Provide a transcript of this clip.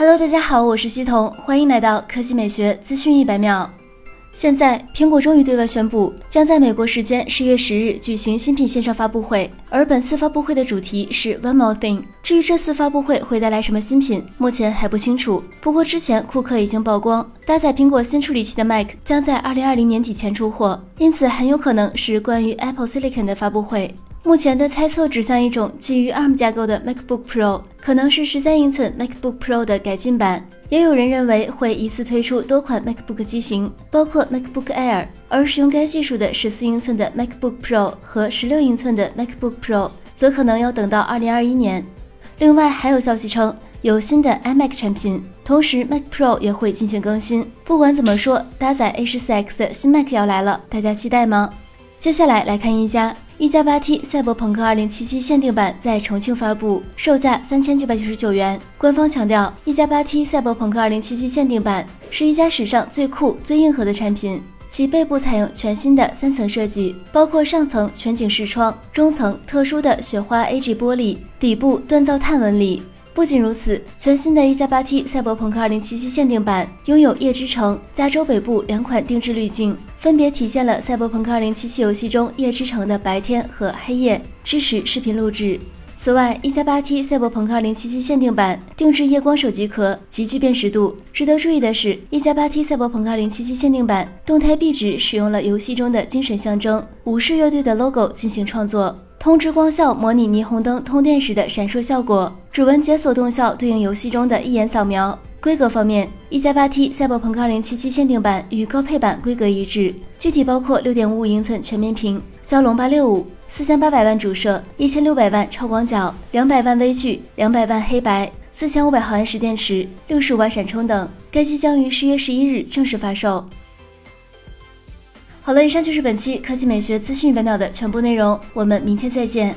Hello，大家好，我是西彤，欢迎来到科技美学资讯一百秒。现在，苹果终于对外宣布，将在美国时间十月十日举行新品线上发布会，而本次发布会的主题是 One More Thing。至于这次发布会会带来什么新品，目前还不清楚。不过之前库克已经曝光，搭载苹果新处理器的 Mac 将在二零二零年底前出货，因此很有可能是关于 Apple Silicon 的发布会。目前的猜测指向一种基于 ARM 架构的 MacBook Pro，可能是十三英寸 MacBook Pro 的改进版。也有人认为会一次推出多款 MacBook 机型，包括 MacBook Air，而使用该技术的十四英寸的 MacBook Pro 和十六英寸的 MacBook Pro，则可能要等到二零二一年。另外还有消息称有新的 iMac 产品，同时 Mac Pro 也会进行更新。不管怎么说，搭载 A 十四 X 的新 Mac 要来了，大家期待吗？接下来来看一加。一加八 T 赛博朋克二零七七限定版在重庆发布，售价三千九百九十九元。官方强调，一加八 T 赛博朋克二零七七限定版是一加史上最酷、最硬核的产品。其背部采用全新的三层设计，包括上层全景视窗，中层特殊的雪花 AG 玻璃，底部锻造碳纹理。不仅如此，全新的一加八 T 赛博朋克二零七七限定版拥有夜之城、加州北部两款定制滤镜，分别体现了赛博朋克二零七七游戏中夜之城的白天和黑夜，支持视频录制。此外，一加八 T 赛博朋克二零七七限定版定制夜光手机壳，极具辨识度。值得注意的是，一加八 T 赛博朋克二零七七限定版动态壁纸使用了游戏中的精神象征武士乐队的 logo 进行创作。通知光效模拟霓虹灯通电时的闪烁效果，指纹解锁动效对应游戏中的一眼扫描。规格方面，一加八 T 赛博朋克2077限定版与高配版规格一致，具体包括6.55英寸全面屏、骁龙865、4800万主摄、1600万超广角、200万微距、200万黑白、4500毫安时电池、65瓦闪充等。该机将于十月十一日正式发售。好了，以上就是本期科技美学资讯一百秒的全部内容，我们明天再见。